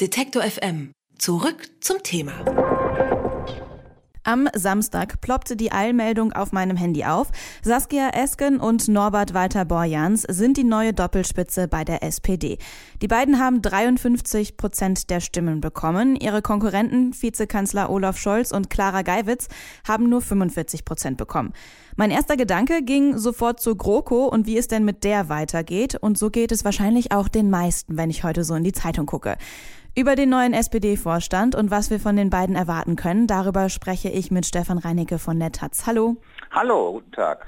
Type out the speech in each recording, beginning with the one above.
Detektor FM. Zurück zum Thema. Am Samstag ploppte die Eilmeldung auf meinem Handy auf. Saskia Esken und Norbert Walter Borjans sind die neue Doppelspitze bei der SPD. Die beiden haben 53 Prozent der Stimmen bekommen. Ihre Konkurrenten, Vizekanzler Olaf Scholz und Clara Geiwitz, haben nur 45 Prozent bekommen. Mein erster Gedanke ging sofort zu GroKo und wie es denn mit der weitergeht. Und so geht es wahrscheinlich auch den meisten, wenn ich heute so in die Zeitung gucke. Über den neuen SPD-Vorstand und was wir von den beiden erwarten können, darüber spreche ich mit Stefan Reinicke von Netatz. Hallo. Hallo, guten Tag.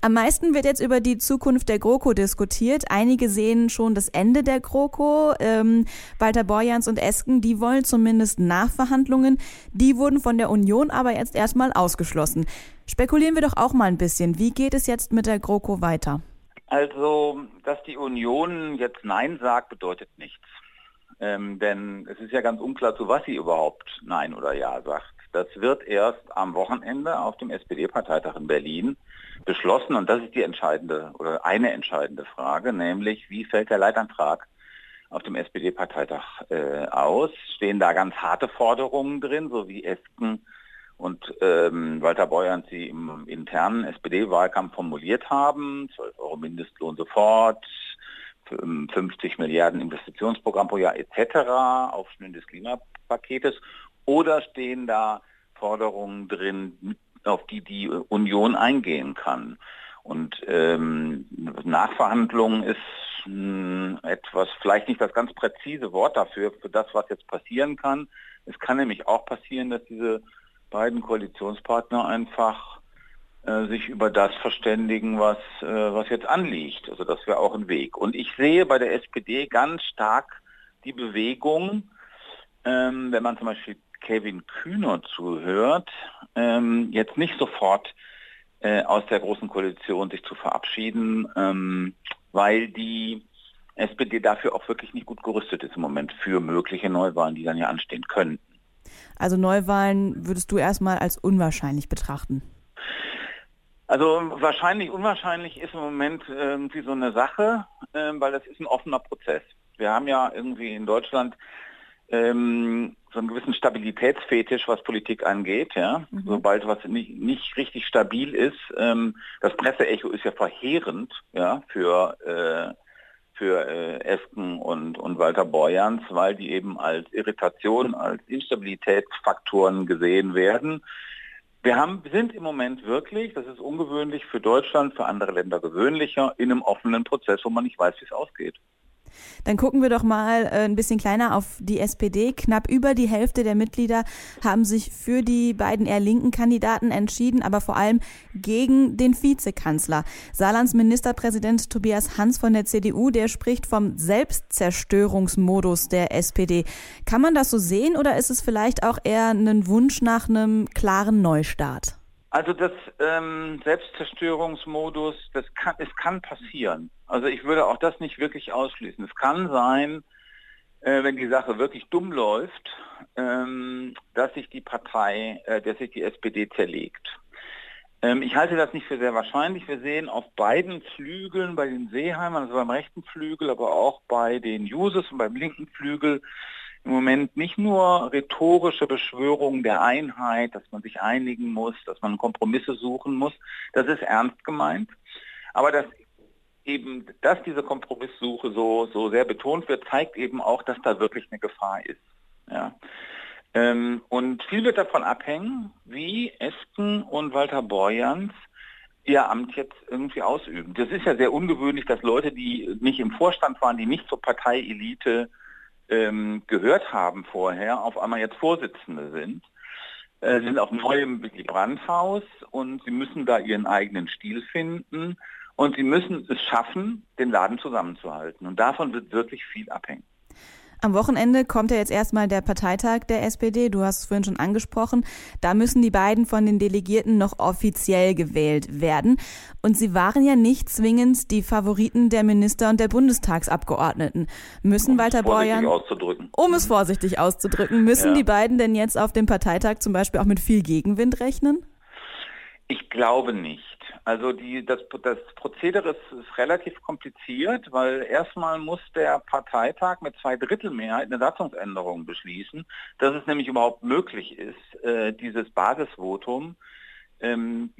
Am meisten wird jetzt über die Zukunft der GroKo diskutiert. Einige sehen schon das Ende der GroKo. Ähm, Walter Borjans und Esken, die wollen zumindest Nachverhandlungen. Die wurden von der Union aber jetzt erstmal ausgeschlossen. Spekulieren wir doch auch mal ein bisschen. Wie geht es jetzt mit der GroKo weiter? Also, dass die Union jetzt Nein sagt, bedeutet nichts. Ähm, denn es ist ja ganz unklar, zu was sie überhaupt Nein oder Ja sagt. Das wird erst am Wochenende auf dem SPD-Parteitag in Berlin beschlossen und das ist die entscheidende oder eine entscheidende Frage, nämlich wie fällt der Leitantrag auf dem SPD-Parteitag äh, aus? Stehen da ganz harte Forderungen drin, so wie Esken und ähm, Walter Beuern sie im internen SPD-Wahlkampf formuliert haben, 12 Euro Mindestlohn sofort, 50 Milliarden Investitionsprogramm pro Jahr etc., Aufschnüren des Klimapaketes, oder stehen da Forderungen drin, auf die die Union eingehen kann? Und ähm, Nachverhandlung ist mh, etwas, vielleicht nicht das ganz präzise Wort dafür, für das, was jetzt passieren kann. Es kann nämlich auch passieren, dass diese beiden Koalitionspartner einfach sich über das verständigen, was, äh, was jetzt anliegt. Also das wäre auch ein Weg. Und ich sehe bei der SPD ganz stark die Bewegung, ähm, wenn man zum Beispiel Kevin Kühner zuhört, ähm, jetzt nicht sofort äh, aus der Großen Koalition sich zu verabschieden, ähm, weil die SPD dafür auch wirklich nicht gut gerüstet ist im Moment für mögliche Neuwahlen, die dann ja anstehen könnten. Also Neuwahlen würdest du erstmal als unwahrscheinlich betrachten? Also wahrscheinlich, unwahrscheinlich ist im Moment irgendwie so eine Sache, äh, weil das ist ein offener Prozess. Wir haben ja irgendwie in Deutschland ähm, so einen gewissen Stabilitätsfetisch, was Politik angeht. Ja? Mhm. Sobald was nicht, nicht richtig stabil ist, ähm, das Presseecho ist ja verheerend ja, für, äh, für äh, Esken und, und Walter Borjans, weil die eben als Irritation, als Instabilitätsfaktoren gesehen werden. Wir haben, sind im Moment wirklich, das ist ungewöhnlich für Deutschland, für andere Länder gewöhnlicher, in einem offenen Prozess, wo man nicht weiß, wie es ausgeht. Dann gucken wir doch mal äh, ein bisschen kleiner auf die SPD. Knapp über die Hälfte der Mitglieder haben sich für die beiden eher linken Kandidaten entschieden, aber vor allem gegen den Vizekanzler. Saarlands Ministerpräsident Tobias Hans von der CDU, der spricht vom Selbstzerstörungsmodus der SPD. Kann man das so sehen oder ist es vielleicht auch eher ein Wunsch nach einem klaren Neustart? Also das ähm, Selbstzerstörungsmodus, das kann, es kann passieren. Also ich würde auch das nicht wirklich ausschließen. Es kann sein, äh, wenn die Sache wirklich dumm läuft, ähm, dass sich die Partei, äh, dass sich die SPD zerlegt. Ähm, ich halte das nicht für sehr wahrscheinlich. Wir sehen auf beiden Flügeln, bei den Seeheimern, also beim rechten Flügel, aber auch bei den Jusos und beim linken Flügel, im Moment nicht nur rhetorische Beschwörungen der Einheit, dass man sich einigen muss, dass man Kompromisse suchen muss. Das ist ernst gemeint. Aber dass eben, dass diese Kompromisssuche so, so sehr betont wird, zeigt eben auch, dass da wirklich eine Gefahr ist. Ja. Ähm, und viel wird davon abhängen, wie Esken und Walter Borjans ihr Amt jetzt irgendwie ausüben. Das ist ja sehr ungewöhnlich, dass Leute, die nicht im Vorstand waren, die nicht zur Parteielite ähm, gehört haben vorher, auf einmal jetzt Vorsitzende sind. Äh, sind auch neu im Brandhaus und sie müssen da ihren eigenen Stil finden. Und sie müssen es schaffen, den Laden zusammenzuhalten. Und davon wird wirklich viel abhängen. Am Wochenende kommt ja jetzt erstmal der Parteitag der SPD. Du hast es vorhin schon angesprochen. Da müssen die beiden von den Delegierten noch offiziell gewählt werden. Und sie waren ja nicht zwingend die Favoriten der Minister und der Bundestagsabgeordneten. Müssen um Walter Borjan, um es vorsichtig auszudrücken, müssen ja. die beiden denn jetzt auf dem Parteitag zum Beispiel auch mit viel Gegenwind rechnen? Ich glaube nicht. Also die, das, das Prozedere ist, ist, relativ kompliziert, weil erstmal muss der Parteitag mit zwei Drittel Mehrheit eine Satzungsänderung beschließen, dass es nämlich überhaupt möglich ist, äh, dieses Basisvotum, ähm,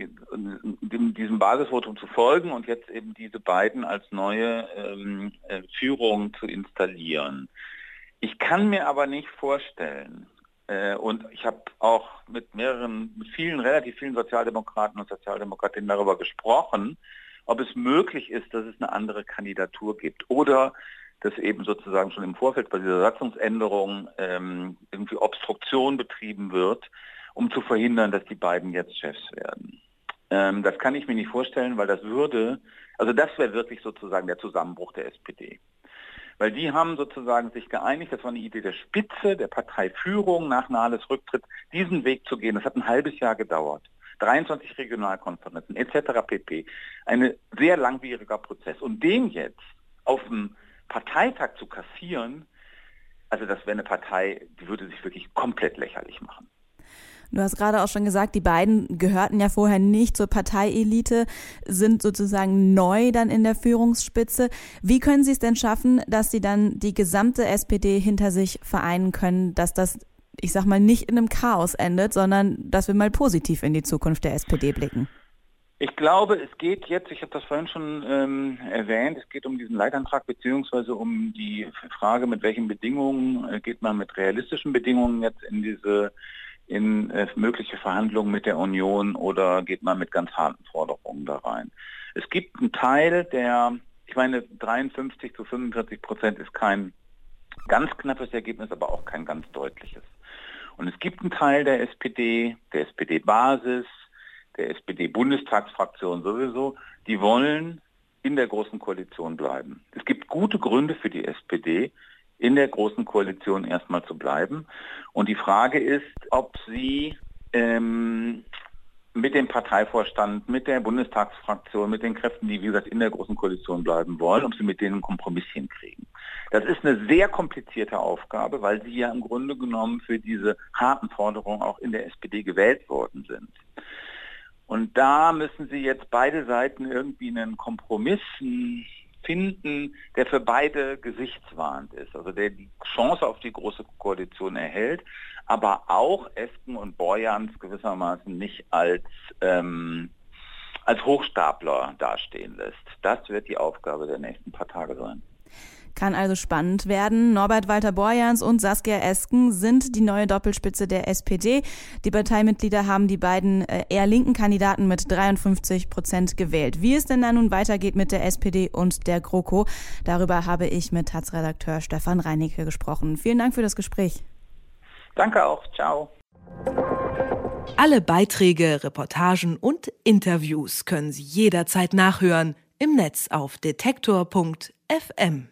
diesem Basisvotum zu folgen und jetzt eben diese beiden als neue ähm, äh, Führung zu installieren. Ich kann mir aber nicht vorstellen, und ich habe auch mit mehreren, mit vielen, relativ vielen Sozialdemokraten und Sozialdemokratinnen darüber gesprochen, ob es möglich ist, dass es eine andere Kandidatur gibt oder dass eben sozusagen schon im Vorfeld bei dieser Satzungsänderung ähm, irgendwie Obstruktion betrieben wird, um zu verhindern, dass die beiden jetzt Chefs werden. Ähm, das kann ich mir nicht vorstellen, weil das würde, also das wäre wirklich sozusagen der Zusammenbruch der SPD. Weil die haben sozusagen sich geeinigt, das war eine Idee der Spitze, der Parteiführung nach Nahles Rücktritt, diesen Weg zu gehen. Das hat ein halbes Jahr gedauert. 23 Regionalkonferenzen etc. pp. Ein sehr langwieriger Prozess. Und den jetzt auf dem Parteitag zu kassieren, also das wäre eine Partei, die würde sich wirklich komplett lächerlich machen. Du hast gerade auch schon gesagt, die beiden gehörten ja vorher nicht zur Parteielite, sind sozusagen neu dann in der Führungsspitze. Wie können Sie es denn schaffen, dass Sie dann die gesamte SPD hinter sich vereinen können, dass das, ich sag mal, nicht in einem Chaos endet, sondern dass wir mal positiv in die Zukunft der SPD blicken? Ich glaube, es geht jetzt, ich habe das vorhin schon ähm, erwähnt, es geht um diesen Leitantrag beziehungsweise um die Frage, mit welchen Bedingungen äh, geht man mit realistischen Bedingungen jetzt in diese in äh, mögliche Verhandlungen mit der Union oder geht man mit ganz harten Forderungen da rein? Es gibt einen Teil, der, ich meine, 53 zu 45 Prozent ist kein ganz knappes Ergebnis, aber auch kein ganz deutliches. Und es gibt einen Teil der SPD, der SPD-Basis, der SPD-Bundestagsfraktion sowieso, die wollen in der Großen Koalition bleiben. Es gibt gute Gründe für die SPD, in der Großen Koalition erstmal zu bleiben. Und die Frage ist, ob sie ähm, mit dem Parteivorstand, mit der Bundestagsfraktion, mit den Kräften, die wie gesagt in der Großen Koalition bleiben wollen, ob sie mit denen einen Kompromiss hinkriegen. Das ist eine sehr komplizierte Aufgabe, weil sie ja im Grunde genommen für diese harten Forderungen auch in der SPD gewählt worden sind. Und da müssen sie jetzt beide Seiten irgendwie einen Kompromiss, finden, der für beide gesichtswahrend ist, also der die Chance auf die große Koalition erhält, aber auch Esken und Borjans gewissermaßen nicht als, ähm, als Hochstapler dastehen lässt. Das wird die Aufgabe der nächsten paar Tage sein. Kann also spannend werden. Norbert Walter Borjans und Saskia Esken sind die neue Doppelspitze der SPD. Die Parteimitglieder haben die beiden äh, eher linken Kandidaten mit 53 Prozent gewählt. Wie es denn da nun weitergeht mit der SPD und der GroKo, darüber habe ich mit Taz-Redakteur Stefan Reinicke gesprochen. Vielen Dank für das Gespräch. Danke auch. Ciao. Alle Beiträge, Reportagen und Interviews können Sie jederzeit nachhören im Netz auf detektor.fm.